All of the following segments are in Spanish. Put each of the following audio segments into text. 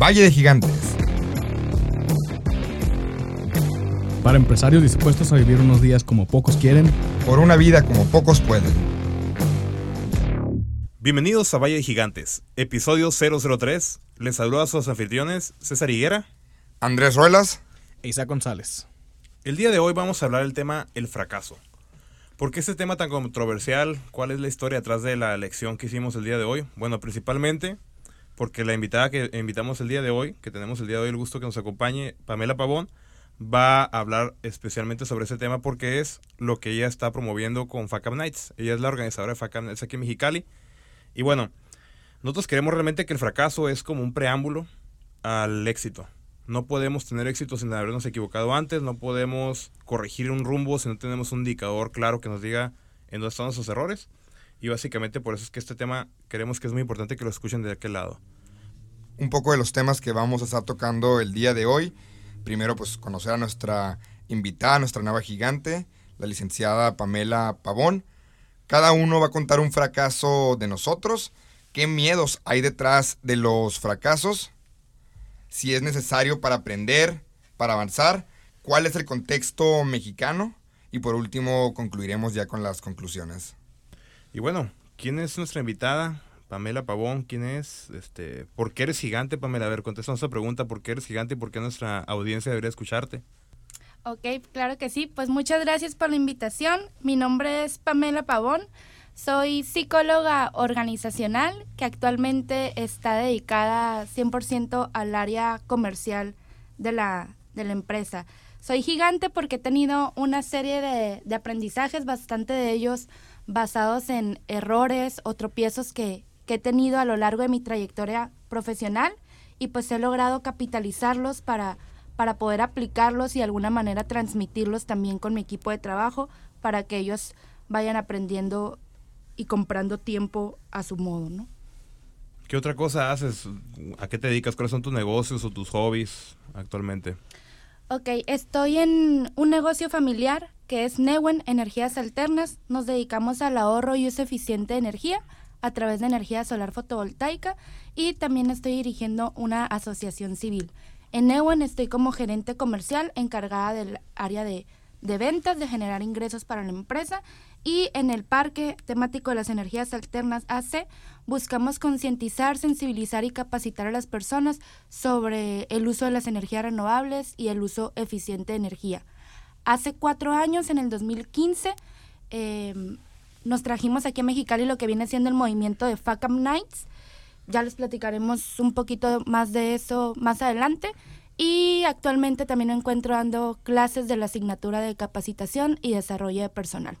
Valle de Gigantes. Para empresarios dispuestos a vivir unos días como pocos quieren. Por una vida como pocos pueden. Bienvenidos a Valle de Gigantes, episodio 003. Les saludo a sus anfitriones César Higuera. Andrés Ruelas. E Isaac González. El día de hoy vamos a hablar del tema el fracaso. ¿Por qué este tema tan controversial? ¿Cuál es la historia detrás de la elección que hicimos el día de hoy? Bueno, principalmente porque la invitada que invitamos el día de hoy, que tenemos el día de hoy el gusto que nos acompañe, Pamela Pavón, va a hablar especialmente sobre ese tema porque es lo que ella está promoviendo con FACAM Nights. Ella es la organizadora de FACAM Nights aquí en Mexicali. Y bueno, nosotros queremos realmente que el fracaso es como un preámbulo al éxito. No podemos tener éxito sin habernos equivocado antes, no podemos corregir un rumbo si no tenemos un indicador claro que nos diga en dónde están nuestros errores. Y básicamente por eso es que este tema queremos que es muy importante que lo escuchen de aquel lado. Un poco de los temas que vamos a estar tocando el día de hoy. Primero, pues conocer a nuestra invitada, nuestra nueva gigante, la licenciada Pamela Pavón. Cada uno va a contar un fracaso de nosotros, qué miedos hay detrás de los fracasos, si es necesario para aprender, para avanzar, cuál es el contexto mexicano y por último concluiremos ya con las conclusiones. Y bueno, ¿quién es nuestra invitada? Pamela Pavón, ¿quién es? Este, ¿Por qué eres gigante, Pamela? A ver, contesta esa pregunta, ¿por qué eres gigante y por qué nuestra audiencia debería escucharte? Ok, claro que sí. Pues muchas gracias por la invitación. Mi nombre es Pamela Pavón. Soy psicóloga organizacional que actualmente está dedicada 100% al área comercial de la, de la empresa. Soy gigante porque he tenido una serie de, de aprendizajes, bastante de ellos basados en errores o tropiezos que, que he tenido a lo largo de mi trayectoria profesional y pues he logrado capitalizarlos para, para poder aplicarlos y de alguna manera transmitirlos también con mi equipo de trabajo para que ellos vayan aprendiendo y comprando tiempo a su modo, ¿no? ¿Qué otra cosa haces? ¿A qué te dedicas? ¿Cuáles son tus negocios o tus hobbies actualmente? Ok, estoy en un negocio familiar que es Newen Energías Alternas. Nos dedicamos al ahorro y uso eficiente de energía a través de energía solar fotovoltaica y también estoy dirigiendo una asociación civil. En Newen estoy como gerente comercial encargada del área de, de ventas, de generar ingresos para la empresa y en el Parque Temático de las Energías Alternas AC buscamos concientizar, sensibilizar y capacitar a las personas sobre el uso de las energías renovables y el uso eficiente de energía. Hace cuatro años, en el 2015, eh, nos trajimos aquí a Mexicali lo que viene siendo el movimiento de FACAM Nights. Ya les platicaremos un poquito más de eso más adelante. Y actualmente también me encuentro dando clases de la asignatura de capacitación y desarrollo de personal.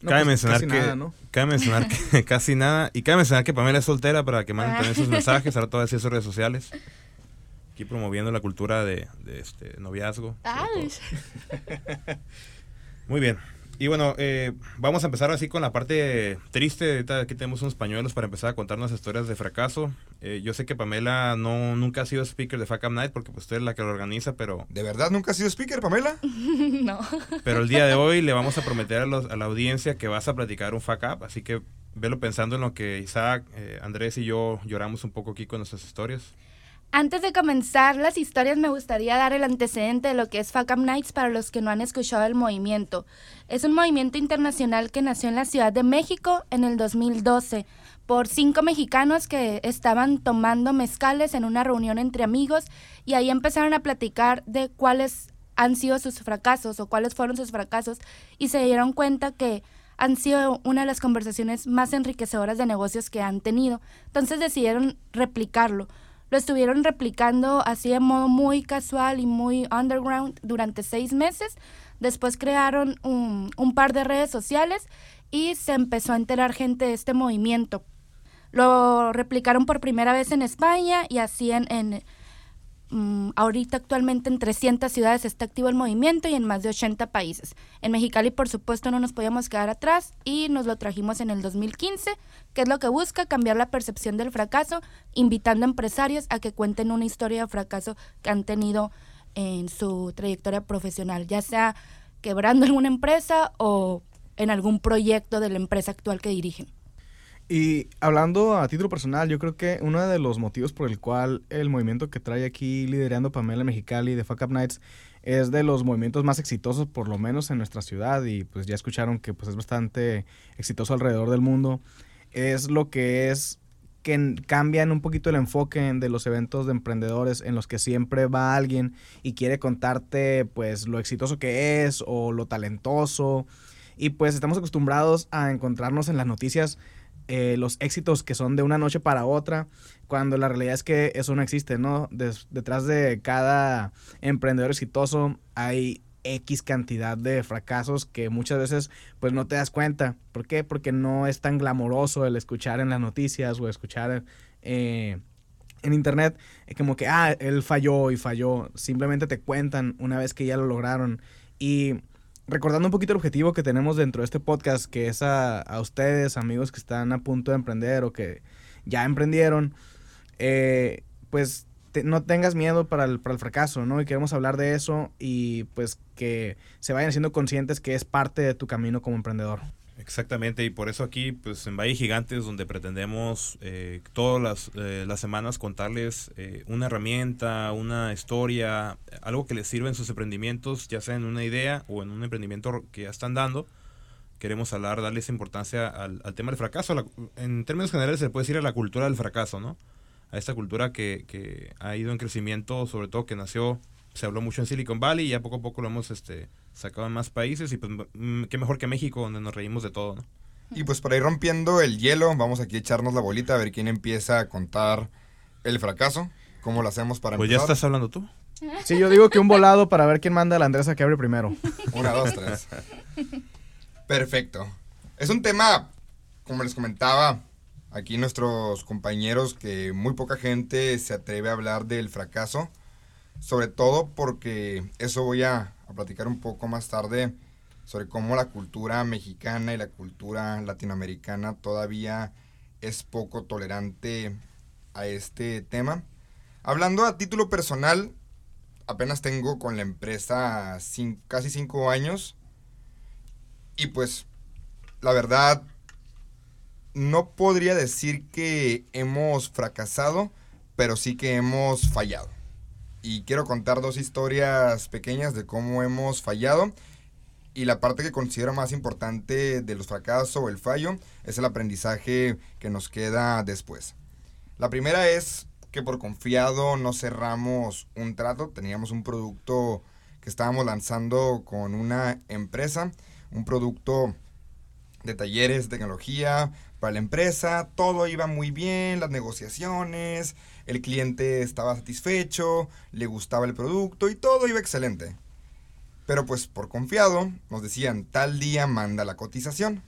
No, cabe, pues mencionar que, nada, ¿no? cabe mencionar que casi nada. Y cabe mencionar que Pamela es soltera para que manden también sus mensajes. Ahora todas esas redes sociales. Aquí promoviendo la cultura de, de este noviazgo. Muy bien. Y bueno, eh, vamos a empezar así con la parte triste. Aquí tenemos unos pañuelos para empezar a contarnos historias de fracaso. Eh, yo sé que Pamela no nunca ha sido speaker de FACAM Night porque pues, usted es la que lo organiza, pero... ¿De verdad nunca ha sido speaker, Pamela? no. Pero el día de hoy le vamos a prometer a, los, a la audiencia que vas a platicar un FACAP, así que velo pensando en lo que Isaac, eh, Andrés y yo lloramos un poco aquí con nuestras historias. Antes de comenzar las historias, me gustaría dar el antecedente de lo que es FACAM Nights para los que no han escuchado el movimiento. Es un movimiento internacional que nació en la Ciudad de México en el 2012 por cinco mexicanos que estaban tomando mezcales en una reunión entre amigos y ahí empezaron a platicar de cuáles han sido sus fracasos o cuáles fueron sus fracasos y se dieron cuenta que han sido una de las conversaciones más enriquecedoras de negocios que han tenido. Entonces decidieron replicarlo lo estuvieron replicando así de modo muy casual y muy underground durante seis meses. Después crearon un, un par de redes sociales y se empezó a enterar gente de este movimiento. Lo replicaron por primera vez en España y así en, en Mm, ahorita actualmente en 300 ciudades está activo el movimiento y en más de 80 países. En Mexicali, por supuesto, no nos podíamos quedar atrás y nos lo trajimos en el 2015, que es lo que busca cambiar la percepción del fracaso, invitando a empresarios a que cuenten una historia de fracaso que han tenido en su trayectoria profesional, ya sea quebrando alguna empresa o en algún proyecto de la empresa actual que dirigen. Y hablando a título personal, yo creo que uno de los motivos por el cual el movimiento que trae aquí liderando Pamela Mexicali de Fuck Up Nights es de los movimientos más exitosos, por lo menos en nuestra ciudad, y pues ya escucharon que pues es bastante exitoso alrededor del mundo, es lo que es que cambian un poquito el enfoque de los eventos de emprendedores en los que siempre va alguien y quiere contarte pues lo exitoso que es o lo talentoso y pues estamos acostumbrados a encontrarnos en las noticias eh, los éxitos que son de una noche para otra, cuando la realidad es que eso no existe, ¿no? detrás de cada emprendedor exitoso hay X cantidad de fracasos que muchas veces pues no te das cuenta. ¿Por qué? Porque no es tan glamoroso el escuchar en las noticias o escuchar eh, en internet como que, ah, él falló y falló. Simplemente te cuentan una vez que ya lo lograron. Y recordando un poquito el objetivo que tenemos dentro de este podcast, que es a, ustedes, amigos que están a punto de emprender o que ya emprendieron, eh, pues no tengas miedo para el, para el fracaso, ¿no? Y queremos hablar de eso y pues que se vayan siendo conscientes que es parte de tu camino como emprendedor. Exactamente, y por eso aquí, pues en Valle Gigantes, donde pretendemos eh, todas las, eh, las, semanas contarles eh, una herramienta, una historia, algo que les sirva en sus emprendimientos, ya sea en una idea o en un emprendimiento que ya están dando. Queremos hablar, darles importancia al, tema del fracaso. en términos generales se puede decir a la cultura del fracaso, ¿no? A esta cultura que, que ha ido en crecimiento, sobre todo que nació se habló mucho en Silicon Valley y ya poco a poco lo hemos este, sacado en más países y pues qué mejor que México donde nos reímos de todo, ¿no? Y pues para ir rompiendo el hielo, vamos aquí a echarnos la bolita a ver quién empieza a contar el fracaso. ¿Cómo lo hacemos para Pues ya estás hablando tú. Sí, yo digo que un volado para ver quién manda a la Andresa que abre primero. Una, dos, tres. Perfecto. Es un tema, como les comentaba, aquí nuestros compañeros, que muy poca gente se atreve a hablar del fracaso sobre todo porque eso voy a, platicar un poco más tarde sobre cómo la cultura mexicana y la cultura latinoamericana todavía es poco tolerante a este tema. Hablando a título personal, apenas tengo con la empresa casi cinco años y pues la verdad no podría decir que hemos fracasado, pero sí que hemos fallado y quiero contar dos historias pequeñas de cómo hemos fallado. Y la parte que considero más importante de los fracasos o el fallo es el aprendizaje que nos queda después. La primera es que por confiado no cerramos un trato, teníamos un producto que estábamos lanzando con una empresa, un producto de talleres tecnología para la empresa, todo iba muy bien, las negociaciones, el cliente estaba satisfecho, le gustaba el producto y todo iba excelente. Pero pues por confiado nos decían tal día manda la cotización.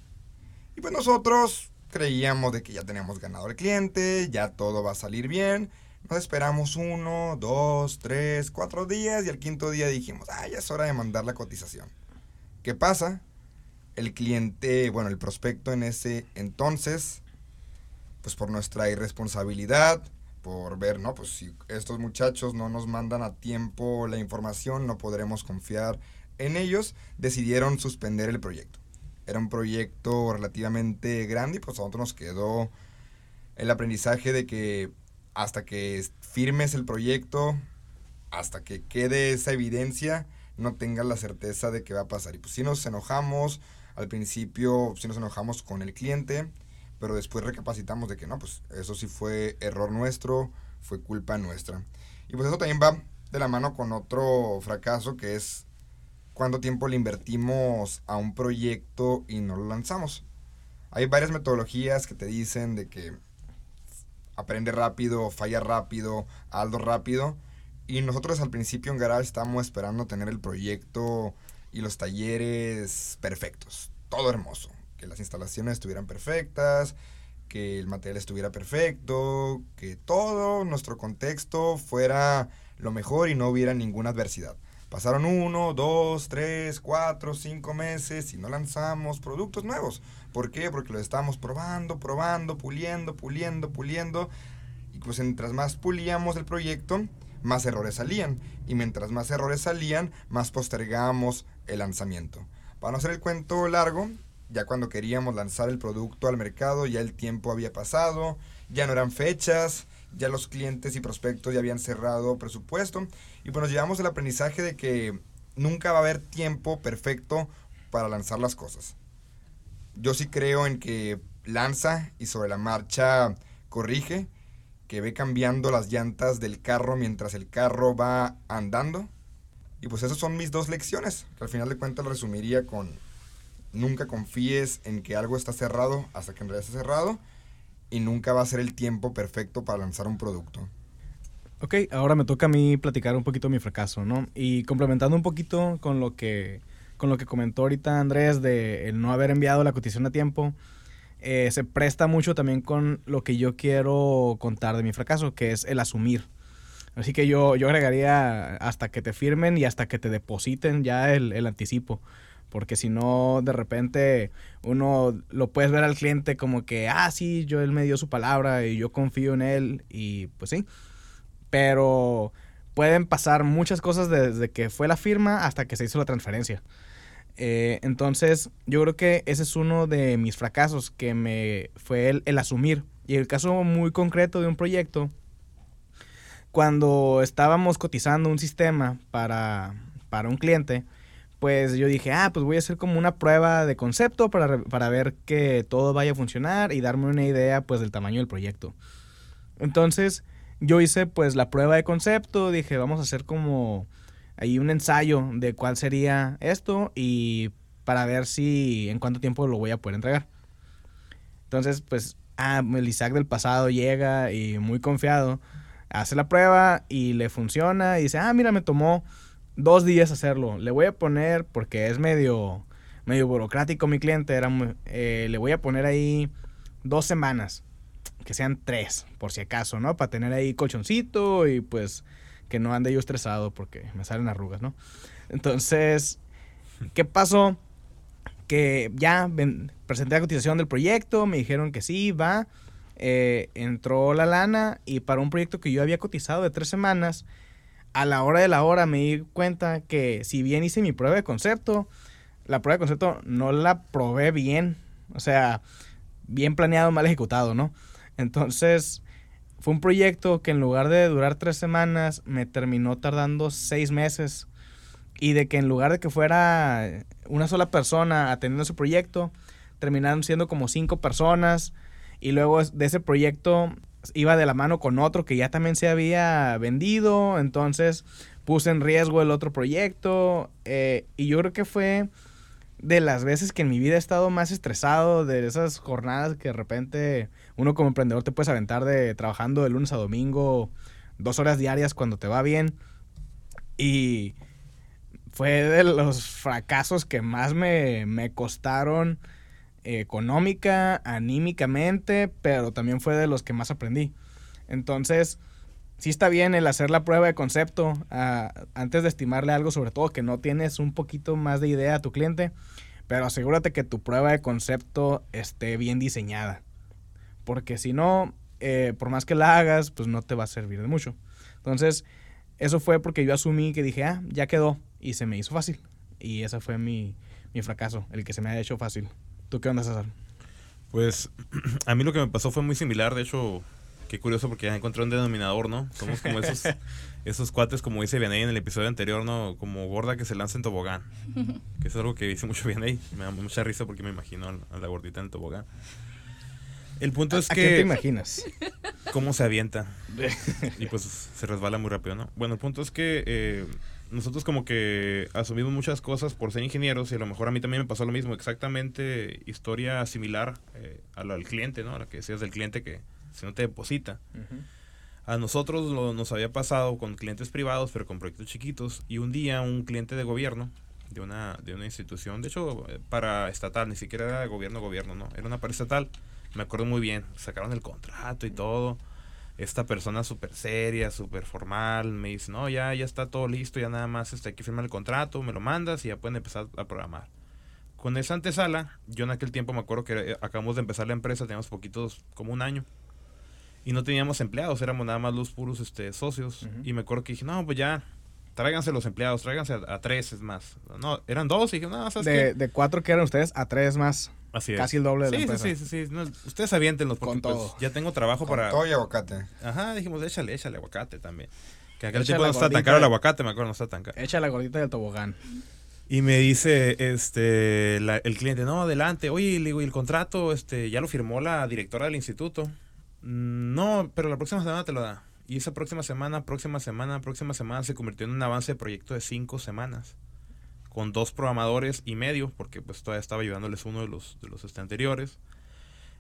Y pues nosotros creíamos de que ya teníamos ganado el cliente, ya todo va a salir bien. Nos esperamos uno, dos, tres, cuatro días y al quinto día dijimos, ah, ya es hora de mandar la cotización. ¿Qué pasa? El cliente, bueno, el prospecto en ese entonces, pues por nuestra irresponsabilidad, por ver, ¿no? Pues si estos muchachos no nos mandan a tiempo la información, no podremos confiar en ellos, decidieron suspender el proyecto. Era un proyecto relativamente grande y pues a nosotros nos quedó el aprendizaje de que hasta que firmes el proyecto, hasta que quede esa evidencia, no tengas la certeza de que va a pasar. Y pues si nos enojamos, al principio si nos enojamos con el cliente, pero después recapacitamos de que no, pues eso sí fue error nuestro, fue culpa nuestra. Y pues eso también va de la mano con otro fracaso que es cuánto tiempo le invertimos a un proyecto y no lo lanzamos. Hay varias metodologías que te dicen de que aprende rápido, falla rápido, aldo rápido. Y nosotros al principio en Garage estábamos esperando tener el proyecto y los talleres perfectos. Todo hermoso que las instalaciones estuvieran perfectas, que el material estuviera perfecto, que todo nuestro contexto fuera lo mejor y no hubiera ninguna adversidad. Pasaron uno, dos, tres, cuatro, cinco meses y no lanzamos productos nuevos. ¿Por qué? Porque los estábamos probando, probando, puliendo, puliendo, puliendo. Y pues mientras más pulíamos el proyecto, más errores salían. Y mientras más errores salían, más postergábamos el lanzamiento. Para no hacer el cuento largo, ya cuando queríamos lanzar el producto al mercado, ya el tiempo había pasado, ya no eran fechas, ya los clientes y prospectos ya habían cerrado presupuesto. Y pues nos llevamos el aprendizaje de que nunca va a haber tiempo perfecto para lanzar las cosas. Yo sí creo en que lanza y sobre la marcha corrige, que ve cambiando las llantas del carro mientras el carro va andando. Y pues esas son mis dos lecciones, que al final de cuentas resumiría con nunca confíes en que algo está cerrado hasta que en realidad está cerrado y nunca va a ser el tiempo perfecto para lanzar un producto. Ok, ahora me toca a mí platicar un poquito mi fracaso, ¿no? Y complementando un poquito con lo que, con lo que comentó ahorita Andrés de el no haber enviado la cotización a tiempo, eh, se presta mucho también con lo que yo quiero contar de mi fracaso, que es el asumir. Así que yo, yo agregaría hasta que te firmen y hasta que te depositen ya el, el anticipo porque si no, de repente uno lo puedes ver al cliente como que, ah, sí, yo él me dio su palabra y yo confío en él y pues sí, pero pueden pasar muchas cosas desde que fue la firma hasta que se hizo la transferencia. Eh, entonces, yo creo que ese es uno de mis fracasos, que me fue el, el asumir. Y el caso muy concreto de un proyecto, cuando estábamos cotizando un sistema para, para un cliente, pues yo dije, ah, pues voy a hacer como una prueba de concepto para, para, ver que todo vaya a funcionar y darme una idea pues del tamaño del proyecto. Entonces yo hice pues la prueba de concepto, dije, vamos a hacer como ahí un ensayo de cuál sería esto y para ver si en cuánto tiempo lo voy a poder entregar. Entonces pues, ah, el Isaac del pasado llega y muy confiado, hace la prueba y le funciona y dice, ah, mira, me tomó dos días hacerlo. Le voy a poner, porque es medio, medio burocrático mi cliente, era, eh, le voy a poner ahí dos semanas, que sean tres, por si acaso, ¿no? Para tener ahí colchoncito y pues que no ande yo estresado porque me salen arrugas, ¿no? Entonces, ¿qué pasó? Que ya presenté la cotización del proyecto, me dijeron que sí, va. Eh, entró la lana y para un proyecto que yo había cotizado de tres semanas, a la hora de la hora me di cuenta que si bien hice mi prueba de concepto, la prueba de concepto no la probé bien. O sea, bien planeado, mal ejecutado, ¿no? Entonces, fue un proyecto que en lugar de durar tres semanas, me terminó tardando seis meses. Y de que en lugar de que fuera una sola persona atendiendo ese proyecto, terminaron siendo como cinco personas. Y luego de ese proyecto iba de la mano con otro que ya también se había vendido, entonces puse en riesgo el otro proyecto eh, y yo creo que fue de las veces que en mi vida he estado más estresado, de esas jornadas que de repente uno como emprendedor te puedes aventar de trabajando de lunes a domingo dos horas diarias cuando te va bien y fue de los fracasos que más me, me costaron económica, anímicamente, pero también fue de los que más aprendí. Entonces, sí está bien el hacer la prueba de concepto ah, antes de estimarle algo, sobre todo que no tienes un poquito más de idea a tu cliente, pero asegúrate que tu prueba de concepto esté bien diseñada. Porque si no, eh, por más que la hagas, pues no te va a servir de mucho. Entonces, eso fue porque yo asumí que dije, ah, ya quedó, y se me hizo fácil. Y ese fue mi, mi fracaso, el que se me ha hecho fácil. ¿Tú qué onda, César? Pues a mí lo que me pasó fue muy similar, de hecho, qué curioso porque ya encontré un denominador, ¿no? Somos como esos, esos cuates, como dice Vianey en el episodio anterior, ¿no? Como gorda que se lanza en tobogán. Que es algo que dice mucho Vianey. Me da mucha risa porque me imagino a la gordita en tobogán. El punto es ¿A que... ¿Qué te imaginas? Cómo se avienta. y pues se resbala muy rápido, ¿no? Bueno, el punto es que... Eh, nosotros como que asumimos muchas cosas por ser ingenieros y a lo mejor a mí también me pasó lo mismo, exactamente historia similar eh, a la del cliente, ¿no? A la que decías del cliente que si no te deposita. A nosotros lo, nos había pasado con clientes privados, pero con proyectos chiquitos, y un día un cliente de gobierno, de una, de una institución, de hecho eh, para estatal, ni siquiera era gobierno, gobierno, ¿no? Era una para estatal, me acuerdo muy bien, sacaron el contrato y todo esta persona súper seria, súper formal, me dice, no, ya, ya está todo listo, ya nada más este, hay que firmar el contrato, me lo mandas y ya pueden empezar a programar. Con esa antesala, yo en aquel tiempo me acuerdo que eh, acabamos de empezar la empresa, teníamos poquitos, como un año, y no teníamos empleados, éramos nada más los puros este, socios, y me acuerdo que dije, no, pues ya, tráiganse los empleados, tráiganse a, tres, es más. No, eran dos y dije, no, ¿sabes De, qué? de cuatro que eran ustedes a tres más. Así es. Casi el doble de la sí, empresa. Sí, sí, sí, sí. No, ustedes aviéntenlos porque Con pues, todo. ya tengo trabajo Con para... todo y aguacate. Ajá, dijimos, échale, échale aguacate también. Que aquel Echa la no está tan gordita. caro el aguacate, me acuerdo, no está tan caro. Echa la gordita del tobogán. Y me dice este la- el cliente, no, adelante, oye, le digo, ¿y el contrato este, ya lo firmó la directora del instituto? "Mm, No, pero la próxima semana te lo da. Y esa próxima semana, próxima semana, próxima semana se convirtió en un avance de proyecto de cinco semanas. Con dos programadores y medio, porque pues todavía estaba ayudándoles uno de los, de los este, anteriores.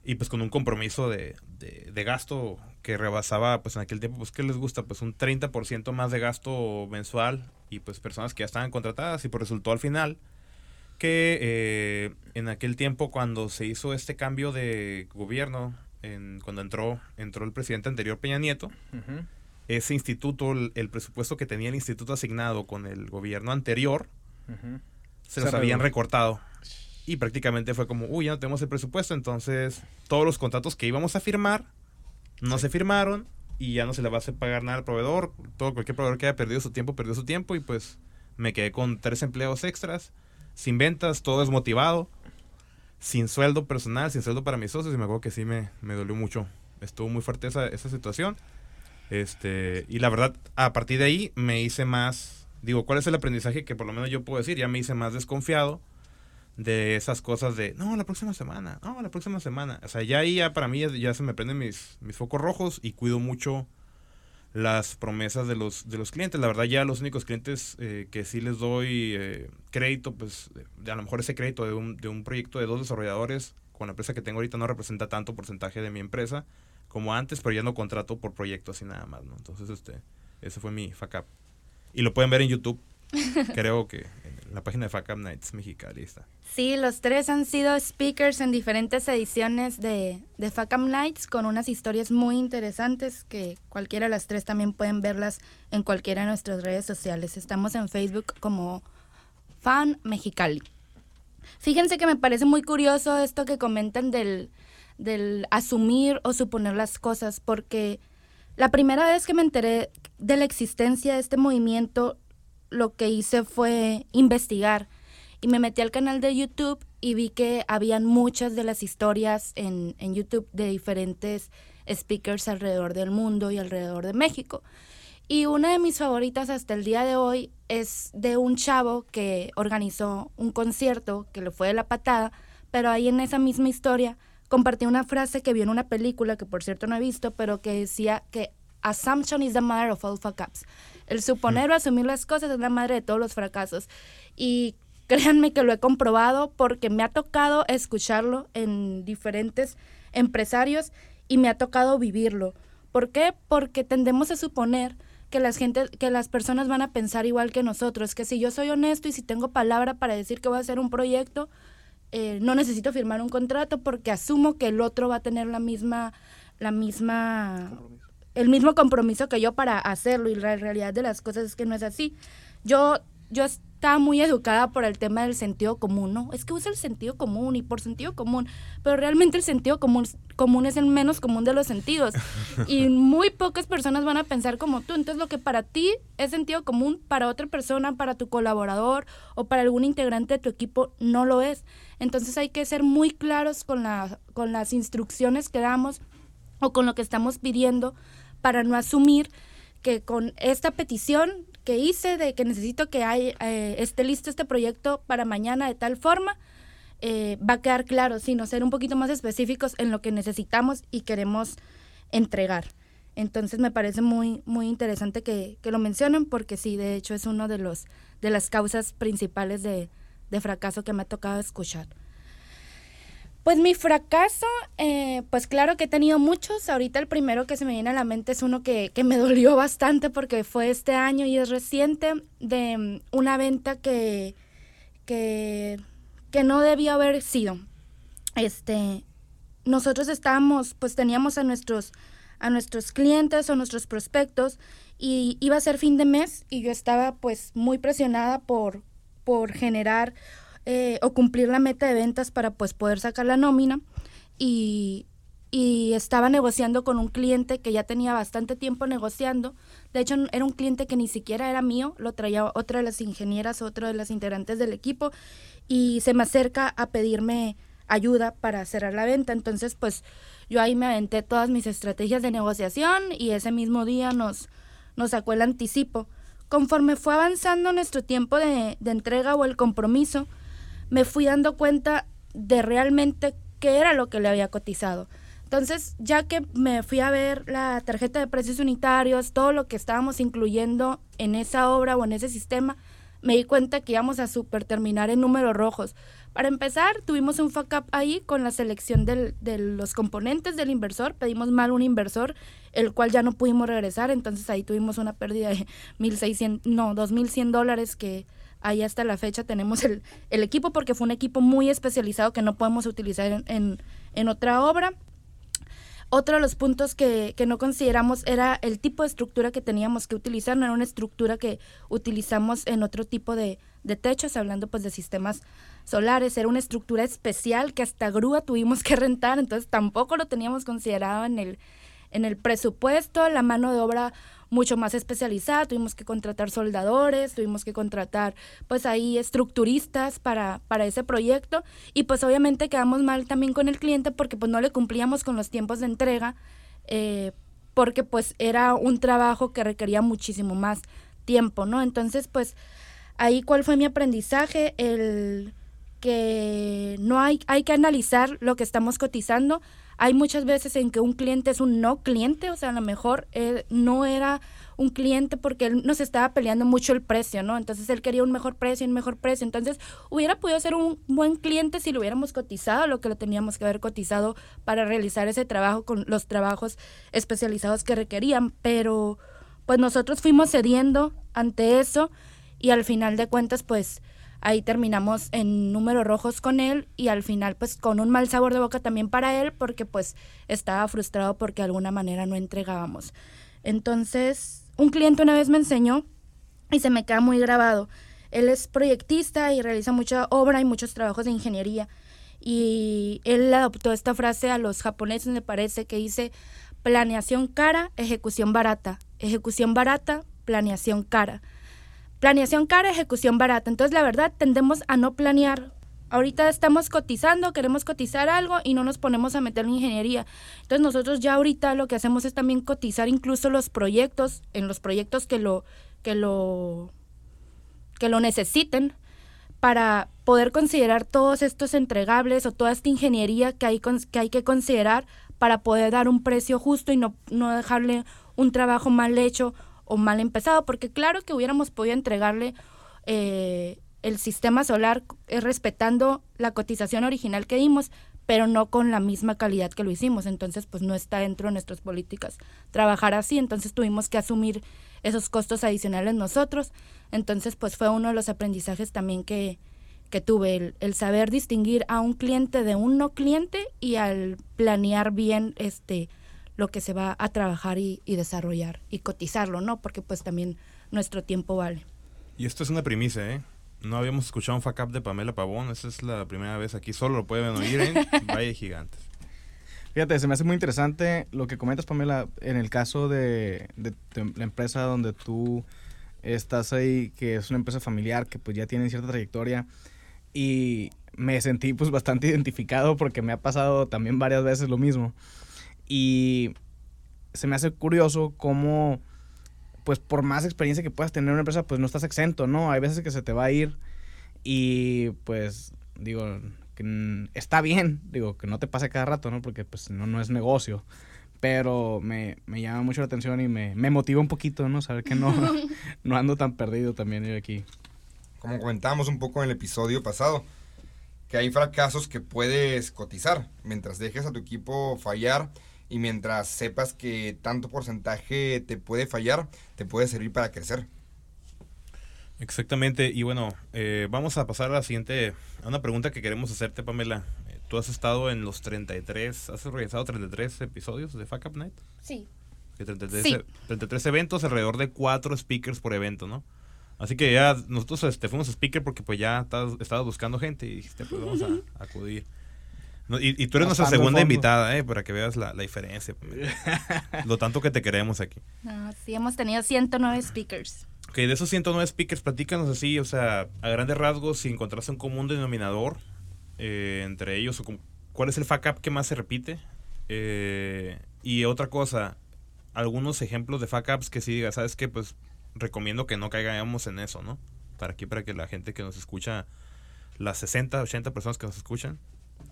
Y pues con un compromiso de, de- de gasto que rebasaba, pues en aquel tiempo, pues ¿qué les gusta? Pues un 30% más de gasto mensual y pues personas que ya estaban contratadas y pues resultó al final que eh, en aquel tiempo cuando se hizo este cambio de gobierno, en, cuando entró, entró el presidente anterior Peña Nieto, ese instituto, el, el presupuesto que tenía el instituto asignado con el gobierno anterior, se los habían recortado. Y prácticamente fue como, uy, ya no tenemos el presupuesto, entonces todos los contratos que íbamos a firmar no se firmaron y ya no se le va a hacer pagar nada al proveedor. Todo cualquier proveedor que haya perdido su tiempo, perdió su tiempo y pues me quedé con tres empleados extras, sin ventas, todo desmotivado, sin sueldo personal, sin sueldo para mis socios y me acuerdo que sí me, me dolió mucho. Estuvo muy fuerte esa, esa situación. Este, y la verdad, a partir de ahí me hice más, digo, ¿cuál es el aprendizaje que por lo menos yo puedo decir? Ya me hice más desconfiado de esas cosas de, no, la próxima semana, no, la próxima semana. O sea, ya ahí ya para mí ya, se me prenden mis, mis focos rojos y cuido mucho las promesas de los, de los clientes. La verdad ya los únicos clientes eh, que sí les doy eh, crédito, pues a lo mejor ese crédito de un, de un proyecto de dos desarrolladores con la empresa que tengo ahorita no representa tanto porcentaje de mi empresa como antes, pero ya no contrato por proyecto así nada más, ¿no? Entonces, este, ese fue mi fuck up. Y lo pueden ver en YouTube. Creo que en la página de Up Nights Mexicali está. Sí, los tres han sido speakers en diferentes ediciones de, de Facam Nights con unas historias muy interesantes que cualquiera de las tres también pueden verlas en cualquiera de nuestras redes sociales. Estamos en Facebook como Fan Mexicali. Fíjense que me parece muy curioso esto que comentan del, del asumir o suponer las cosas, porque la primera vez que me enteré de la existencia de este movimiento, lo que hice fue investigar y me metí al canal de YouTube y vi que habían muchas de las historias en, en YouTube de diferentes speakers alrededor del mundo y alrededor de México. Y una de mis favoritas hasta el día de hoy es de un chavo que organizó un concierto que le fue de la patada, pero ahí en esa misma historia compartió una frase que vio en una película que por cierto no he visto, pero que decía que assumption is the mother of all fuck ups. El suponer o asumir las cosas es la madre de todos los fracasos. Y créanme que lo he comprobado porque me ha tocado escucharlo en diferentes empresarios y me ha tocado vivirlo. ¿Por qué? Porque tendemos a suponer que las gente, que las personas van a pensar igual que nosotros, que si yo soy honesto y si tengo palabra para decir que voy a hacer un proyecto, eh, no necesito firmar un contrato porque asumo que el otro va a tener la misma, la misma, el mismo compromiso que yo para hacerlo y la realidad de las cosas es que no es así. Yo, yo estaba muy educada por el tema del sentido común, ¿no? Es que usa el sentido común y por sentido común, pero realmente el sentido común, común es el menos común de los sentidos y muy pocas personas van a pensar como tú. Entonces lo que para ti es sentido común, para otra persona, para tu colaborador o para algún integrante de tu equipo no lo es. Entonces hay que ser muy claros con, la, con las instrucciones que damos o con lo que estamos pidiendo para no asumir que con esta petición que hice de que necesito que hay, eh, esté listo este proyecto para mañana de tal forma, eh, va a quedar claro, sino ser un poquito más específicos en lo que necesitamos y queremos entregar. Entonces me parece muy, muy interesante que, que lo mencionen porque sí, de hecho es uno de los de las causas principales de, de fracaso que me ha tocado escuchar. Pues mi fracaso, eh, pues claro que he tenido muchos. Ahorita el primero que se me viene a la mente es uno que, que me dolió bastante porque fue este año y es reciente de mm, una venta que, que, que no debía haber sido. Este, nosotros estábamos, pues teníamos a nuestros, a nuestros clientes o nuestros prospectos y iba a ser fin de mes y yo estaba pues muy presionada por, por generar eh, o cumplir la meta de ventas para pues poder sacar la nómina y, y estaba negociando con un cliente que ya tenía bastante tiempo negociando. De hecho, era un cliente que ni siquiera era mío, lo traía otra de las ingenieras, otro de las integrantes del equipo y se me acerca a pedirme ayuda para cerrar la venta. Entonces, pues yo ahí me aventé todas mis estrategias de negociación y ese mismo día nos, nos sacó el anticipo. Conforme fue avanzando nuestro tiempo de, de entrega o el compromiso, me fui dando cuenta de realmente qué era lo que le había cotizado. Entonces, ya que me fui a ver la tarjeta de precios unitarios, todo lo que estábamos incluyendo en esa obra o en ese sistema, me di cuenta que íbamos a super terminar en números rojos. Para empezar, tuvimos un fuck up ahí con la selección del, de los componentes del inversor. Pedimos mal un inversor, el cual ya no pudimos regresar. Entonces ahí tuvimos una pérdida de 1.600, no, 2.100 dólares que ahí hasta la fecha tenemos el, el, equipo porque fue un equipo muy especializado que no podemos utilizar en, en, en otra obra. Otro de los puntos que, que, no consideramos era el tipo de estructura que teníamos que utilizar, no era una estructura que utilizamos en otro tipo de, de techos, hablando pues de sistemas solares, era una estructura especial que hasta grúa tuvimos que rentar, entonces tampoco lo teníamos considerado en el, en el presupuesto, la mano de obra mucho más especializada, tuvimos que contratar soldadores, tuvimos que contratar pues ahí estructuristas para, para ese proyecto y pues obviamente quedamos mal también con el cliente porque pues no le cumplíamos con los tiempos de entrega eh, porque pues era un trabajo que requería muchísimo más tiempo, ¿no? Entonces pues ahí cuál fue mi aprendizaje, el que no hay, hay que analizar lo que estamos cotizando, hay muchas veces en que un cliente es un no cliente, o sea, a lo mejor él no era un cliente porque él nos estaba peleando mucho el precio, ¿no? Entonces él quería un mejor precio, un mejor precio. Entonces hubiera podido ser un buen cliente si lo hubiéramos cotizado, lo que lo teníamos que haber cotizado para realizar ese trabajo con los trabajos especializados que requerían. Pero pues nosotros fuimos cediendo ante eso y al final de cuentas pues ahí terminamos en números rojos con él y al final pues con un mal sabor de boca también para él porque pues estaba frustrado porque de alguna manera no entregábamos. Entonces, un cliente una vez me enseñó y se me queda muy grabado. Él es proyectista y realiza mucha obra y muchos trabajos de ingeniería. Y él adoptó esta frase a los japoneses, me parece, que dice planeación cara, ejecución barata. Ejecución barata, planeación cara. Planeación cara, ejecución barata. Entonces, la verdad, tendemos a no planear. Ahorita estamos cotizando, queremos cotizar algo y no nos ponemos a meter en ingeniería. Entonces, nosotros ya ahorita lo que hacemos es también cotizar incluso los proyectos, en los proyectos que lo, que lo, que lo necesiten, para poder considerar todos estos entregables o toda esta ingeniería que hay, que hay que considerar para poder dar un precio justo y no, no dejarle un trabajo mal hecho o mal empezado, porque claro que hubiéramos podido entregarle eh, el sistema solar eh, respetando la cotización original que dimos, pero no con la misma calidad que lo hicimos. Entonces, pues no está dentro de nuestras políticas trabajar así. Entonces tuvimos que asumir esos costos adicionales nosotros. Entonces, pues fue uno de los aprendizajes también que, que tuve, el, el, saber distinguir a un cliente de un no cliente y al planear bien este lo que se va a trabajar y, y, desarrollar y cotizarlo, ¿no? Porque pues también nuestro tiempo vale. Y esto es una primicia, ¿eh? No habíamos escuchado un fuck up de Pamela Pavón, esa es la primera vez aquí, solo lo pueden oír en Valle Gigantes. Fíjate, se me hace muy interesante lo que comentas, Pamela, en el caso de, de, de, la empresa donde tú estás ahí, que es una empresa familiar, que pues ya tiene cierta trayectoria, y me sentí pues bastante identificado porque me ha pasado también varias veces lo mismo. Y se me hace curioso cómo, pues por más experiencia que puedas tener en una empresa, pues no estás exento, ¿no? Hay veces que se te va a ir y pues digo, que está bien, digo, que no te pase cada rato, ¿no? Porque pues no, no es negocio. Pero me, me llama mucho la atención y me, me motiva un poquito, ¿no? Saber que no, no ando tan perdido también ir aquí. Como comentábamos un poco en el episodio pasado, que hay fracasos que puedes cotizar. Mientras dejes a tu equipo fallar, y mientras sepas que tanto porcentaje te puede fallar, te puede servir para crecer. Exactamente, y bueno, eh, vamos a pasar a la siguiente, a una pregunta que queremos hacerte, Pamela. Eh, Tú has estado en los 33, ¿has realizado 33 episodios de Fuck Up Night? Sí. 33, sí. 33 eventos, alrededor de 4 speakers por evento, ¿no? Así que ya nosotros este, fuimos speaker porque pues ya estabas buscando gente y dijiste, pues vamos a, a acudir. No, y, y tú eres nuestra segunda invitada, ¿eh? Para que veas la, la diferencia. Pamela. Lo tanto que te queremos aquí. No, sí, hemos tenido 109 speakers. Ok, de esos 109 speakers, platícanos así, o sea, a grandes rasgos, si encontraste un común denominador eh, entre ellos, o cuál es el fuck up que más se repite. Eh, y otra cosa, algunos ejemplos de fuck ups que sí digas, ¿sabes qué? Pues recomiendo que no caigamos en eso, ¿no? Para aquí, para que la gente que nos escucha, las 60, 80 personas que nos escuchan,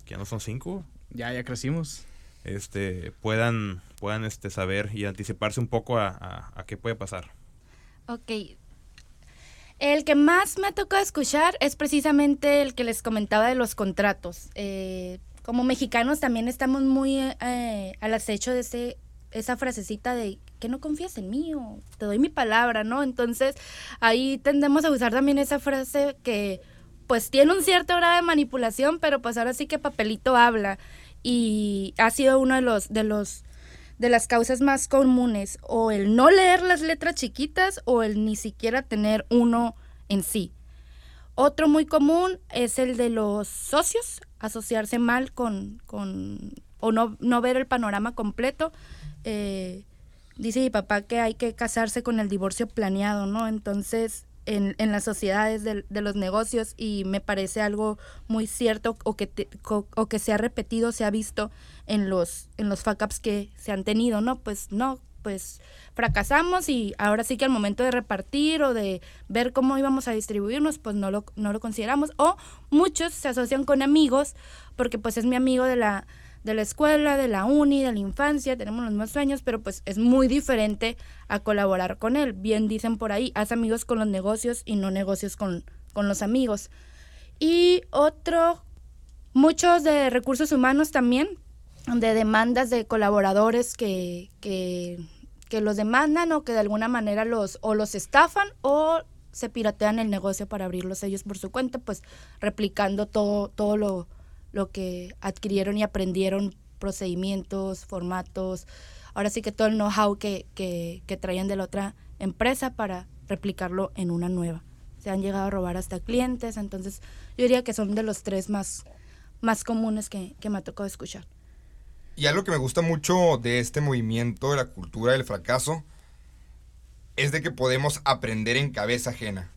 que ya no son 5, Ya, ya crecimos. este, puedan, puedan este, saber y anticiparse un poco a, a- a qué puede pasar. Ok. El que más me ha tocado escuchar es precisamente el que les comentaba de los contratos. Eh, como mexicanos también estamos muy eh, al acecho de ese, esa frasecita de que no confías en mí o te doy mi palabra, ¿no? Entonces ahí tendemos a usar también esa frase que pues tiene un cierto grado de manipulación, pero pues ahora sí que papelito habla y ha sido uno de los de los de las causas más comunes, o el no leer las letras chiquitas o el ni siquiera tener uno en sí. Otro muy común es el de los socios, asociarse mal con, con o no, no ver el panorama completo. Eh, dice mi papá que hay que casarse con el divorcio planeado, ¿no? Entonces, en, en las sociedades de, de los negocios, y me parece algo muy cierto o que, te- co- o que se ha repetido, se ha visto en los, en los fuck ups que se han tenido, ¿no? Pues no, pues fracasamos y ahora sí que al momento de repartir o de ver cómo íbamos a distribuirnos, pues no lo, no lo consideramos. O muchos se asocian con amigos, porque pues es mi amigo de la, de la escuela, de la uni, de la infancia, tenemos los mismos sueños, pero pues es muy diferente a colaborar con él. Bien dicen por ahí, haz amigos con los negocios y no negocios con, con los amigos. Y otro, muchos de recursos humanos también, de demandas de colaboradores que, que, que los demandan o que de alguna manera los o los estafan o se piratean el negocio para abrirlos ellos por su cuenta, pues replicando todo, todo lo, lo que adquirieron y aprendieron, procedimientos, formatos, ahora sí que todo el know-how que, que, que traían de la otra empresa para replicarlo en una nueva. Se han llegado a robar hasta clientes, entonces yo diría que son de los tres más, más comunes que, que me ha tocado escuchar. Y algo que me gusta mucho de este movimiento de la cultura del fracaso es de que podemos aprender en cabeza ajena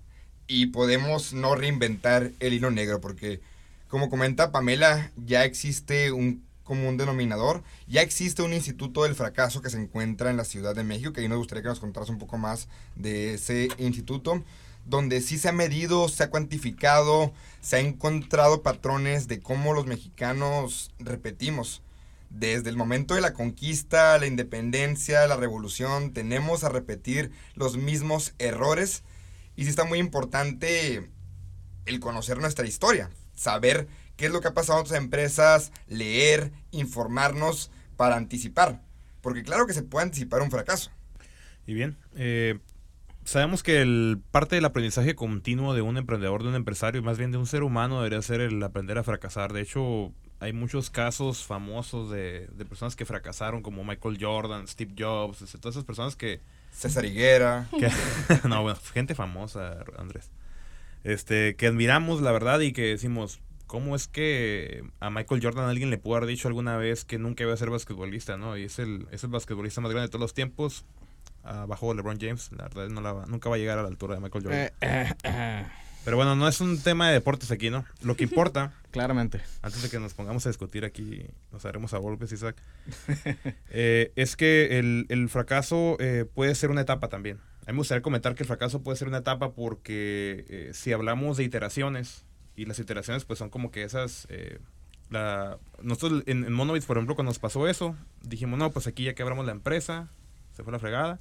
y podemos no reinventar el hilo negro porque como comenta Pamela ya existe un común denominador, ya existe un instituto del fracaso que se encuentra en la Ciudad de México, que ahí nos gustaría que nos contaras un poco más de ese instituto, donde sí se ha medido, se ha cuantificado, se ha encontrado patrones de cómo los mexicanos repetimos desde el momento de la conquista, la independencia, la revolución, tenemos a repetir los mismos errores. Y sí está muy importante el conocer nuestra historia, saber qué es lo que ha pasado en otras empresas, leer, informarnos para anticipar. Porque claro que se puede anticipar un fracaso. Y bien, eh, sabemos que el parte del aprendizaje continuo de un emprendedor, de un empresario, más bien de un ser humano, debería ser el aprender a fracasar. De hecho, hay muchos casos famosos de, de personas que fracasaron, como Michael Jordan, Steve Jobs, todas esas personas que... César Higuera. que- no, bueno, gente famosa, Andrés. Este, que admiramos, la verdad, y que decimos, ¿cómo es que a Michael Jordan alguien le pudo haber dicho alguna vez que nunca iba a ser basquetbolista, no? Y es el, es el basquetbolista más grande de todos los tiempos, abajo de LeBron James. La verdad, no la va- nunca va a llegar a la altura de Michael Jordan. Eh, eh, eh, Pero bueno, no es un tema de deportes aquí, ¿no? Lo que importa, claramente. antes de que nos pongamos a discutir aquí, nos haremos a golpes, Isaac, eh, es que el, el fracaso eh, puede ser una etapa también. A mí me gustaría comentar que el fracaso puede ser una etapa porque eh, si hablamos de iteraciones, y las iteraciones pues son como que esas... eh, la, nosotros en, en Monobits, por ejemplo, cuando nos pasó eso, dijimos, no, pues aquí ya quebramos la empresa, se fue la fregada.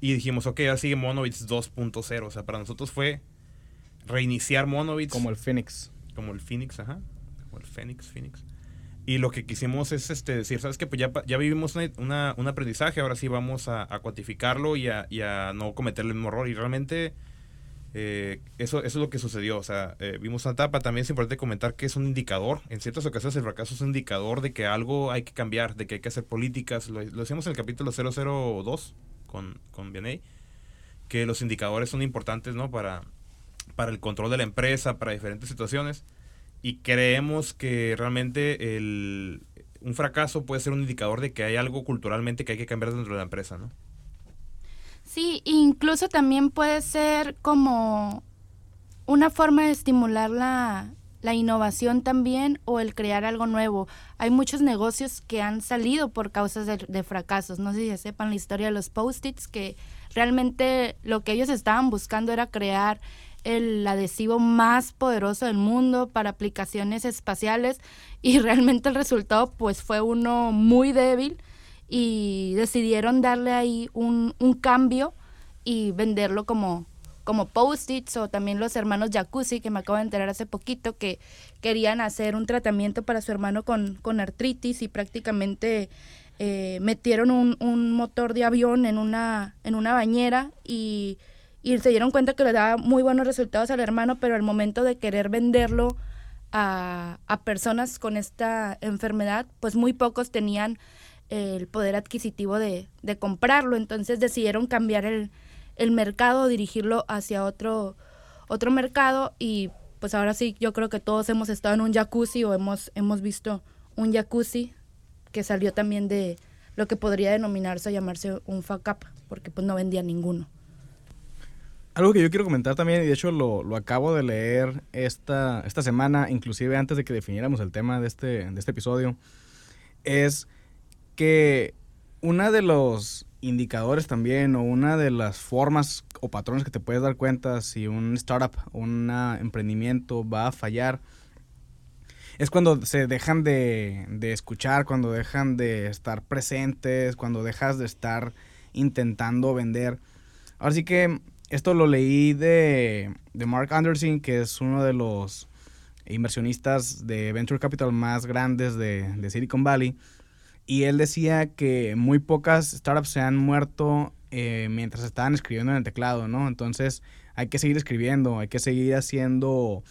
Y dijimos, ok, ahora sigue Monobits 2.0. O sea, para nosotros fue reiniciar Monobits Como el Phoenix. como el Phoenix, ajá, como el Phoenix, Phoenix. Y lo que quisimos es este, decir, ¿sabes qué? Pues ya, ya vivimos una- un aprendizaje, ahora sí vamos a, cuantificarlo y a, y a no cometer el mismo error. Y realmente eh, eso, eso es lo que sucedió. O sea, eh, vimos una etapa, también es importante comentar que es un indicador. En ciertas ocasiones el fracaso es un indicador de que algo hay que cambiar, de que hay que hacer políticas. Lo, lo decíamos en el capítulo 002 con, con Vianey, que los indicadores son importantes, ¿no? Para, para el control de la empresa, para diferentes situaciones. Y creemos que realmente el, un fracaso puede ser un indicador de que hay algo culturalmente que hay que cambiar dentro de la empresa, ¿no? Sí, incluso también puede ser como una forma de estimular la, la innovación también o el crear algo nuevo. Hay muchos negocios que han salido por causas de, fracasos. No sé si sepan la historia de los post-its, que realmente lo que ellos estaban buscando era crear el adhesivo más poderoso del mundo para aplicaciones espaciales y realmente el resultado pues fue uno muy débil y decidieron darle ahí un, un cambio y venderlo como como Post-its o también los hermanos Jacuzzi, que me acabo de enterar hace poquito, que querían hacer un tratamiento para su hermano con, con artritis y prácticamente eh, metieron un, un, motor de avión en una, en una bañera y, y se dieron cuenta que le daba muy buenos resultados al hermano, pero al momento de querer venderlo a, a personas con esta enfermedad, pues muy pocos tenían el poder adquisitivo de, de comprarlo, entonces decidieron cambiar el, el mercado, dirigirlo hacia otro, otro mercado y pues ahora sí, yo creo que todos hemos estado en un jacuzzi o hemos, hemos visto un jacuzzi que salió también de lo que podría denominarse llamarse un fuck up, porque pues no vendía ninguno. Algo que yo quiero comentar también, y de hecho lo, lo, acabo de leer esta, esta semana, inclusive antes de que definiéramos el tema de este, de este episodio, es que una de los indicadores también o una de las formas o patrones que te puedes dar cuenta si un startup o un emprendimiento va a fallar es cuando se dejan de, de, escuchar, cuando dejan de estar presentes, cuando dejas de estar intentando vender. Ahora sí que esto lo leí de, de Mark Anderson, que es uno de los inversionistas de Venture Capital más grandes de, de Silicon Valley y él decía que muy pocas startups se han muerto eh, mientras estaban escribiendo en el teclado, ¿no? Entonces hay que seguir escribiendo, hay que seguir haciendo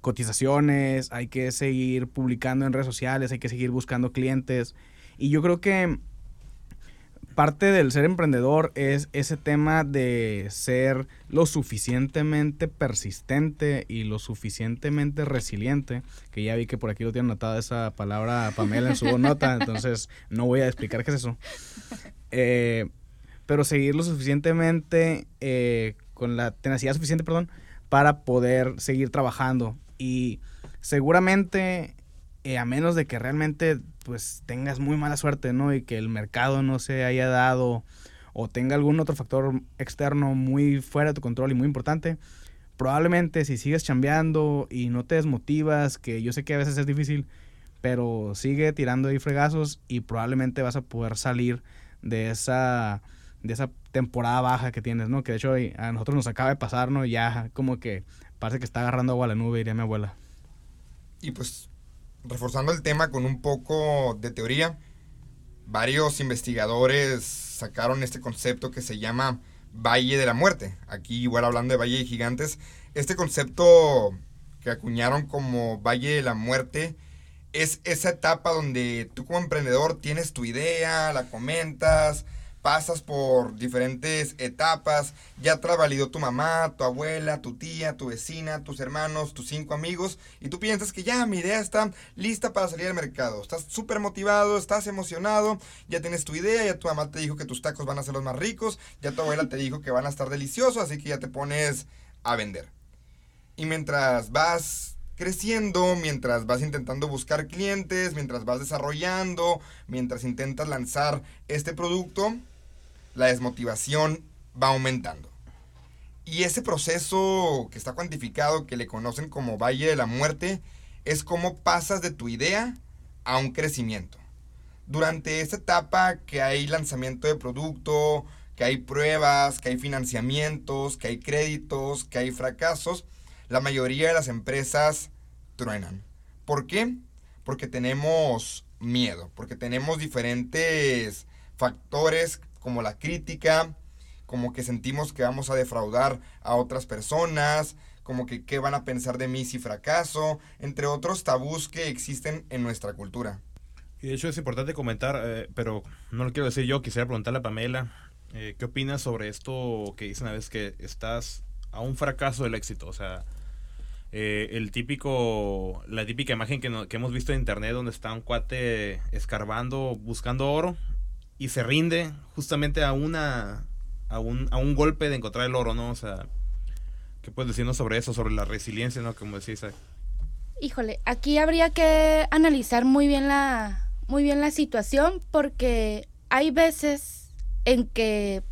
cotizaciones, hay que seguir publicando en redes sociales, hay que seguir buscando clientes. Y yo creo que parte del ser emprendedor es ese tema de ser lo suficientemente persistente y lo suficientemente resiliente, que ya vi que por aquí lo tiene anotada esa palabra Pamela en su nota, entonces no voy a explicar qué es eso. Eh, pero seguir lo suficientemente, eh, con la tenacidad suficiente, perdón, para poder seguir trabajando. Y seguramente eh, a menos de que realmente pues tengas muy mala suerte, ¿no? Y que el mercado no se haya dado o tenga algún otro factor externo muy fuera de tu control y muy importante, probablemente si sigues chambeando y no te desmotivas, que yo sé que a veces es difícil, pero sigue tirando ahí fregazos y probablemente vas a poder salir de esa de esa temporada baja que tienes, ¿no? Que de hecho a nosotros nos acaba de pasar, ¿no? Ya como que parece que está agarrando agua a la nube, diría mi abuela. Y pues reforzando el tema con un poco de teoría, varios investigadores sacaron este concepto que se llama Valle de la Muerte. Aquí igual hablando de Valle de Gigantes, este concepto que acuñaron como Valle de la Muerte es esa etapa donde tú como emprendedor tienes tu idea, la comentas, pasas por diferentes etapas, ya te tu mamá, tu abuela, tu tía, tu vecina, tus hermanos, tus cinco amigos, y tú piensas que ya mi idea está lista para salir al mercado. Estás súper motivado, estás emocionado, ya tienes tu idea, ya tu mamá te dijo que tus tacos van a ser los más ricos, ya tu abuela te dijo que van a estar deliciosos, así que ya te pones a vender. Y mientras vas creciendo, mientras vas intentando buscar clientes, mientras vas desarrollando, mientras intentas lanzar este producto, la desmotivación va aumentando. Y ese proceso que está cuantificado, que le conocen como Valle de la Muerte, es cómo pasas de tu idea a un crecimiento. Durante esta etapa que hay lanzamiento de producto, que hay pruebas, que hay financiamientos, que hay créditos, que hay fracasos, la mayoría de las empresas truenan. ¿Por qué? Porque tenemos miedo, porque tenemos diferentes factores como la crítica, como que sentimos que vamos a defraudar a otras personas, como que qué van a pensar de mí si fracaso, entre otros tabús que existen en nuestra cultura. Y de hecho es importante comentar, eh, pero no lo quiero decir yo, quisiera preguntarle a Pamela, eh, ¿qué opinas sobre esto que dicen a veces que estás a un fracaso del éxito? O sea, eh, el típico, la típica imagen que, no- que hemos visto en internet donde está un cuate escarbando, buscando oro y se rinde justamente a una, a un, a un golpe de encontrar el oro, ¿no? O sea, ¿qué puedes decirnos sobre eso, sobre la resiliencia, ¿no? Como decía Isaac. Híjole, aquí habría que analizar muy bien la, muy bien la situación porque hay veces en que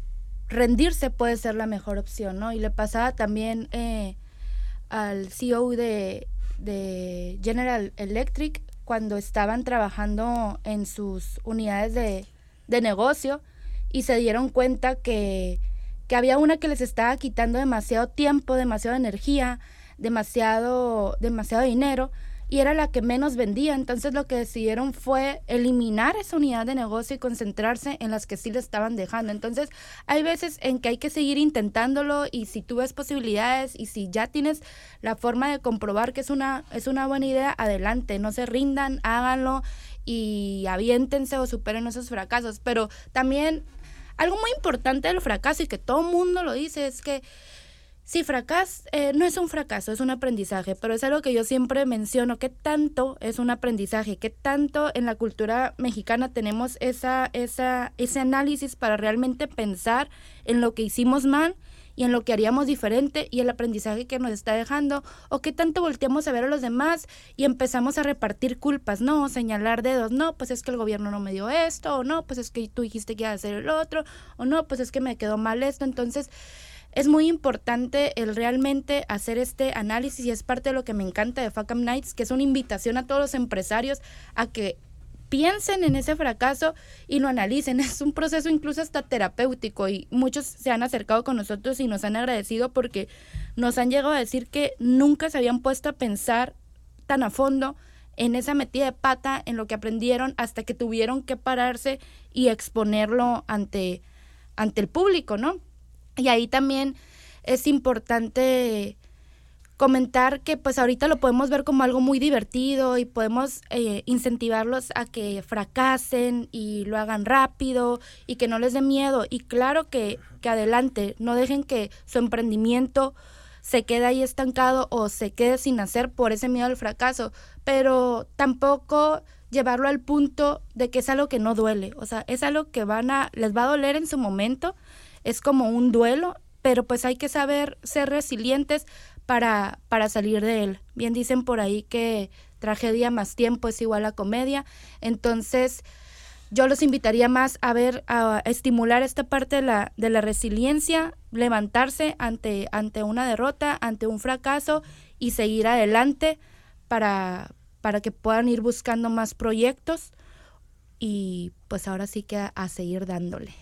rendirse puede ser la mejor opción, ¿no? Y le pasaba también eh, al CEO de, de General Electric cuando estaban trabajando en sus unidades de, de negocio y se dieron cuenta que, que había una que les estaba quitando demasiado tiempo, demasiada energía, demasiado, demasiado dinero y era la que menos vendía. Entonces lo que decidieron fue eliminar esa unidad de negocio y concentrarse en las que sí le estaban dejando. Entonces hay veces en que hay que seguir intentándolo y si tú ves posibilidades y si ya tienes la forma de comprobar que es una, es una buena idea, adelante, no se rindan, háganlo y aviéntense o superen esos fracasos. Pero también algo muy importante del fracaso y que todo mundo lo dice es que si fracas, eh, no es un fracaso, es un aprendizaje, pero es algo que yo siempre menciono, qué tanto es un aprendizaje, qué tanto en la cultura mexicana tenemos esa, esa, ese análisis para realmente pensar en lo que hicimos mal y en lo que haríamos diferente y el aprendizaje que nos está dejando, o qué tanto volteamos a ver a los demás y empezamos a repartir culpas, no, señalar dedos, no, pues es que el gobierno no me dio esto, o no, pues es que tú dijiste que iba a hacer el otro, o no, pues es que me quedó mal esto, entonces es muy importante el realmente hacer este análisis y es parte de lo que me encanta de Facam Nights, que es una invitación a todos los empresarios a que piensen en ese fracaso y lo analicen. Es un proceso incluso hasta terapéutico y muchos se han acercado con nosotros y nos han agradecido porque nos han llegado a decir que nunca se habían puesto a pensar tan a fondo en esa metida de pata, en lo que aprendieron, hasta que tuvieron que pararse y exponerlo ante, ante el público, ¿no? Y ahí también es importante comentar que pues ahorita lo podemos ver como algo muy divertido y podemos eh, incentivarlos a que fracasen y lo hagan rápido y que no les dé miedo. Y claro que, que adelante, no dejen que su emprendimiento se quede ahí estancado o se quede sin hacer por ese miedo al fracaso, pero tampoco llevarlo al punto de que es algo que no duele, o sea, es algo que van a les va a doler en su momento, es como un duelo, pero pues hay que saber ser resilientes para, para salir de él. Bien dicen por ahí que tragedia más tiempo es igual a comedia. Entonces, yo los invitaría más a ver, a estimular esta parte de la, de la resiliencia, levantarse ante, ante una derrota, ante un fracaso y seguir adelante para, para que puedan ir buscando más proyectos y pues ahora sí que a, a seguir dándole.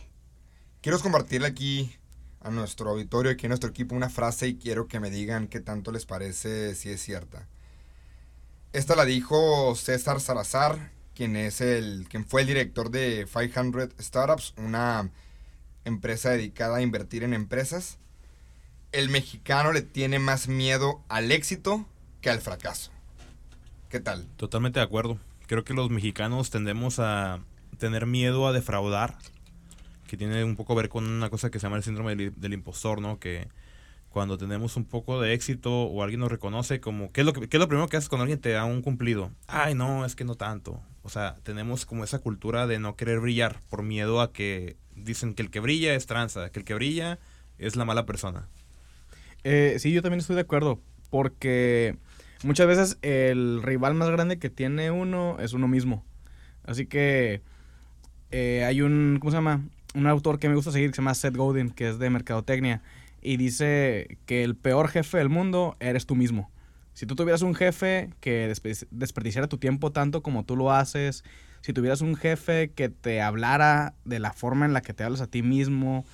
Quiero compartirle aquí a nuestro auditorio, aquí a nuestro equipo, una frase y quiero que me digan qué tanto les parece si es cierta. Esta la dijo César Salazar, quien es el, quien fue el director de 500 Startups, una empresa dedicada a invertir en empresas. El mexicano le tiene más miedo al éxito que al fracaso. ¿Qué tal? Totalmente de acuerdo. Creo que los mexicanos tendemos a tener miedo a defraudar, que tiene un poco que ver con una cosa que se llama el síndrome del, impostor, ¿no? Que cuando tenemos un poco de éxito o alguien nos reconoce como, ¿qué es, lo que, ¿qué es lo primero que haces cuando alguien te da un cumplido? Ay, no, es que no tanto. O sea, tenemos como esa cultura de no querer brillar por miedo a que dicen que el que brilla es tranza, que el que brilla es la mala persona. Eh, sí, yo también estoy de acuerdo, porque muchas veces el rival más grande que tiene uno es uno mismo. Así que eh, hay un, ¿cómo se llama? Un autor que me gusta seguir que se llama Seth Godin, que es de mercadotecnia, y dice que el peor jefe del mundo eres tú mismo. Si tú tuvieras un jefe que despe- desperdiciara tu tiempo tanto como tú lo haces, si tuvieras un jefe que te hablara de la forma en la que te hablas a ti mismo,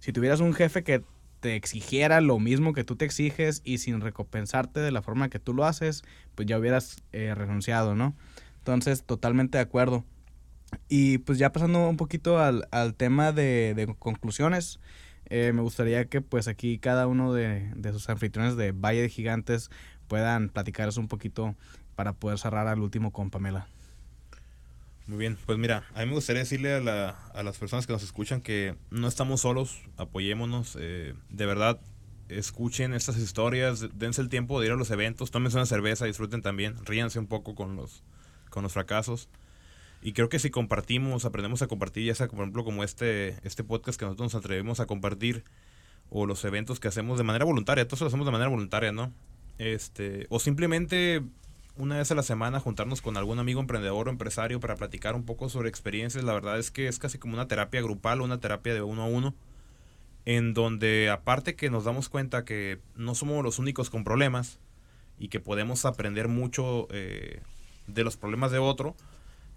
si tuvieras un jefe que te exigiera lo mismo que tú te exiges y sin recompensarte de la forma que tú lo haces, pues ya hubieras eh, renunciado, ¿no? Entonces, totalmente de acuerdo. Y pues ya pasando un poquito al, al tema de, de conclusiones, eh, me gustaría que pues aquí cada uno de, de sus anfitriones de Valle de Gigantes puedan platicarles un poquito para poder cerrar al último con Pamela. Muy bien, pues mira, a mí me gustaría decirle a, la, a las personas que nos escuchan que no estamos solos, apoyémonos. eh, de verdad, escuchen estas historias, dense el tiempo de ir a los eventos, tómense una cerveza, disfruten también, ríanse un poco con los, con los fracasos. Y creo que si compartimos, aprendemos a compartir, ya sea por ejemplo como este, este podcast que nosotros nos atrevemos a compartir, o los eventos que hacemos de manera voluntaria, todos lo hacemos de manera voluntaria, ¿no? Este, o simplemente una vez a la semana juntarnos con algún amigo emprendedor o empresario para platicar un poco sobre experiencias. La verdad es que es casi como una terapia grupal o una terapia de uno a uno, en donde aparte que nos damos cuenta que no somos los únicos con problemas y que podemos aprender mucho eh, de los problemas de otro,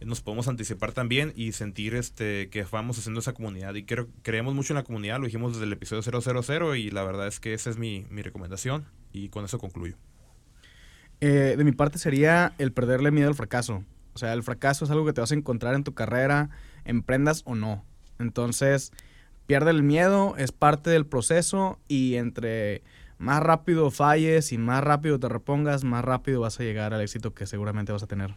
nos podemos anticipar también y sentir este que vamos haciendo esa comunidad. Y creemos mucho en la comunidad, lo dijimos desde el episodio 000 y la verdad es que esa es mi, mi recomendación y con eso concluyo. Eh, de mi parte sería el perderle miedo al fracaso. O sea, el fracaso es algo que te vas a encontrar en tu carrera, emprendas o no. Entonces, pierde el miedo, es parte del proceso y entre más rápido falles y más rápido te repongas, más rápido vas a llegar al éxito que seguramente vas a tener.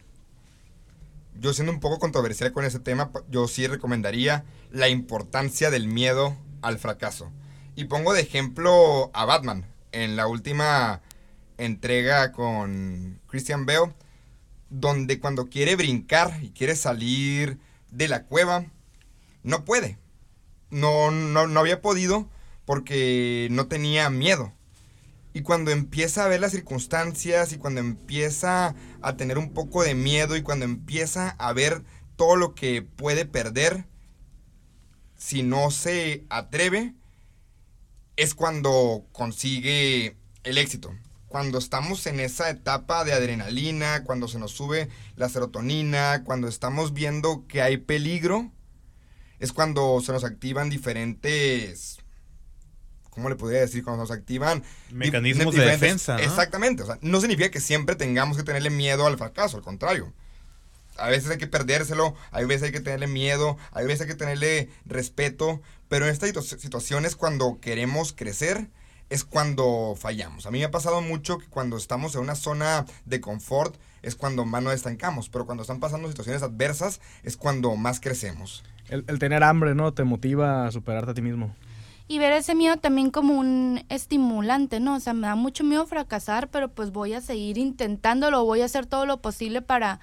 Yo siendo un poco controversial con ese tema, yo sí recomendaría la importancia del miedo al fracaso. Y pongo de ejemplo a Batman en la última entrega con Christian Bale, donde cuando quiere brincar y quiere salir de la cueva, no puede. No, no, no había podido porque no tenía miedo. Y cuando empieza a ver las circunstancias y cuando empieza a tener un poco de miedo y cuando empieza a ver todo lo que puede perder, si no se atreve, es cuando consigue el éxito. Cuando estamos en esa etapa de adrenalina, cuando se nos sube la serotonina, cuando estamos viendo que hay peligro, es cuando se nos activan diferentes... ¿Cómo le podría decir? Cuando nos activan... Mecanismos de defensa. ¿no? Exactamente. O sea, no significa que siempre tengamos que tenerle miedo al fracaso, al contrario. A veces hay que perdérselo, hay veces hay que tenerle miedo, hay veces hay que tenerle respeto, pero en estas situaciones cuando queremos crecer, es cuando fallamos. A mí me ha pasado mucho que cuando estamos en una zona de confort es cuando más nos estancamos, pero cuando están pasando situaciones adversas es cuando más crecemos. El, tener hambre, ¿no? Te motiva a superarte a ti mismo. Y ver ese miedo también como un estimulante, ¿no? O sea, me da mucho miedo fracasar, pero pues voy a seguir intentándolo, voy a hacer todo lo posible para,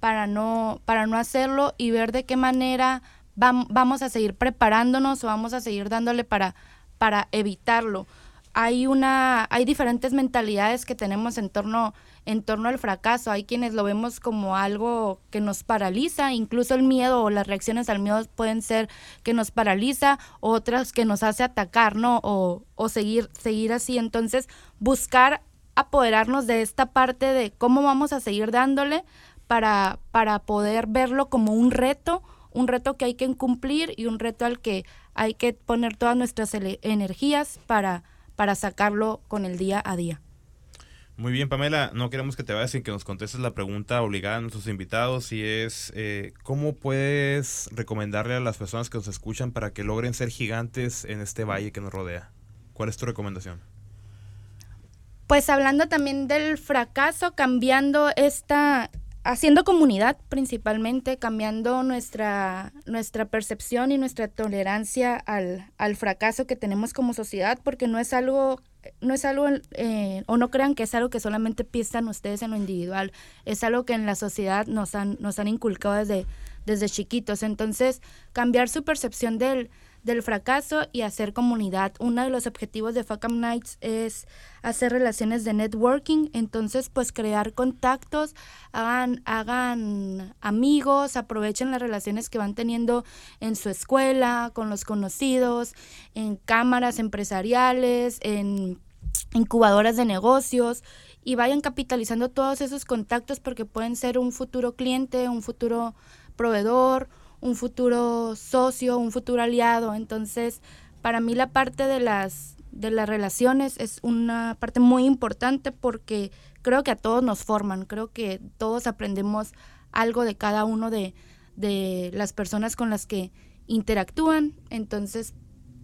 para, no, para no hacerlo y ver de qué manera vamos a seguir preparándonos o vamos a seguir dándole para, para evitarlo hay una hay diferentes mentalidades que tenemos en torno en torno al fracaso. Hay quienes lo vemos como algo que nos paraliza incluso el miedo o las reacciones al miedo pueden ser que nos paraliza otras que nos hace atacar no o, o seguir seguir así. Entonces buscar apoderarnos de esta parte de cómo vamos a seguir dándole para para poder verlo como un reto un reto que hay que cumplir y un reto al que hay que poner todas nuestras energías para para sacarlo con el día a día. Muy bien, Pamela, no queremos que te vayas sin que nos contestes la pregunta obligada a nuestros invitados y es, eh, ¿cómo puedes recomendarle a las personas que nos escuchan para que logren ser gigantes en este valle que nos rodea? ¿Cuál es tu recomendación? Pues hablando también del fracaso, cambiando esta, haciendo comunidad principalmente, cambiando nuestra, nuestra percepción y nuestra tolerancia al, al fracaso que tenemos como sociedad, porque no es algo, no es algo, eh, o no crean que es algo que solamente piensan ustedes en lo individual, es algo que en la sociedad nos han, nos han inculcado desde, desde chiquitos. Entonces, cambiar su percepción del, del fracaso y hacer comunidad. Uno de los objetivos de Fuck Nights es hacer relaciones de networking, entonces pues crear contactos, hagan amigos, aprovechen las relaciones que van teniendo en su escuela, con los conocidos, en cámaras empresariales, en incubadoras de negocios y vayan capitalizando todos esos contactos porque pueden ser un futuro cliente, un futuro proveedor, un futuro socio, un futuro aliado. Entonces, para mí la parte de las, de las relaciones es una parte muy importante porque creo que a todos nos forman, creo que todos aprendemos algo de cada uno de, de las personas con las que interactúan. Entonces,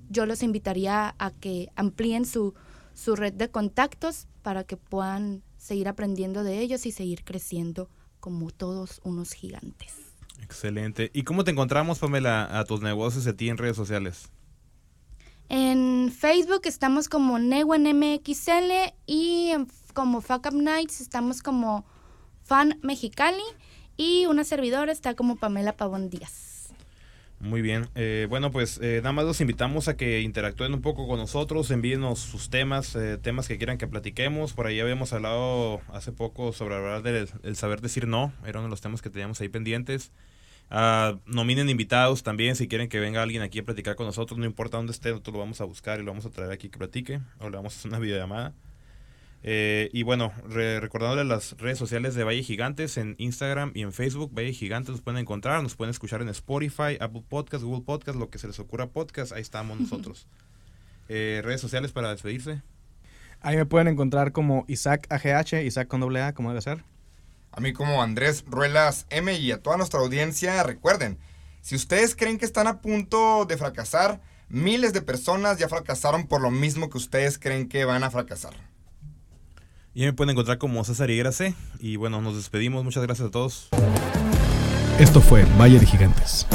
yo los invitaría a que amplíen su, su red de contactos para que puedan seguir aprendiendo de ellos y seguir creciendo como todos unos gigantes. Excelente. ¿Y cómo te encontramos, Pamela, a tus negocios y a ti en redes sociales? En Facebook estamos como NewenMXL y como Fuck Up Nights estamos como Fan Mexicali y una servidora está como Pamela Pavón Díaz. Muy bien. Eh, bueno, pues eh, nada más los invitamos a que interactúen un poco con nosotros, envíenos sus temas, eh, temas que quieran que platiquemos. Por ahí habíamos hablado hace poco sobre hablar del el saber decir no, era uno de los temas que teníamos ahí pendientes. Ah, nominen invitados también si quieren que venga alguien aquí a platicar con nosotros, no importa dónde esté, nosotros lo vamos a buscar y lo vamos a traer aquí que platique o le vamos a hacer una videollamada. Eh, y bueno, re- recordándole las redes sociales de Valle Gigantes en Instagram y en Facebook, Valle Gigantes nos pueden encontrar, nos pueden escuchar en Spotify, Apple Podcast, Google Podcast, lo que se les ocurra podcast, ahí estamos nosotros. Eh, redes sociales para despedirse. Ahí me pueden encontrar como Isaac AGH, Isaac con doble A, como debe ser. A mí como Andrés Ruelas M y a toda nuestra audiencia, recuerden, si ustedes creen que están a punto de fracasar, miles de personas ya fracasaron por lo mismo que ustedes creen que van a fracasar. Y me pueden encontrar como César Higuera C. Y bueno, nos despedimos. Muchas gracias a todos. Esto fue Valle de Gigantes.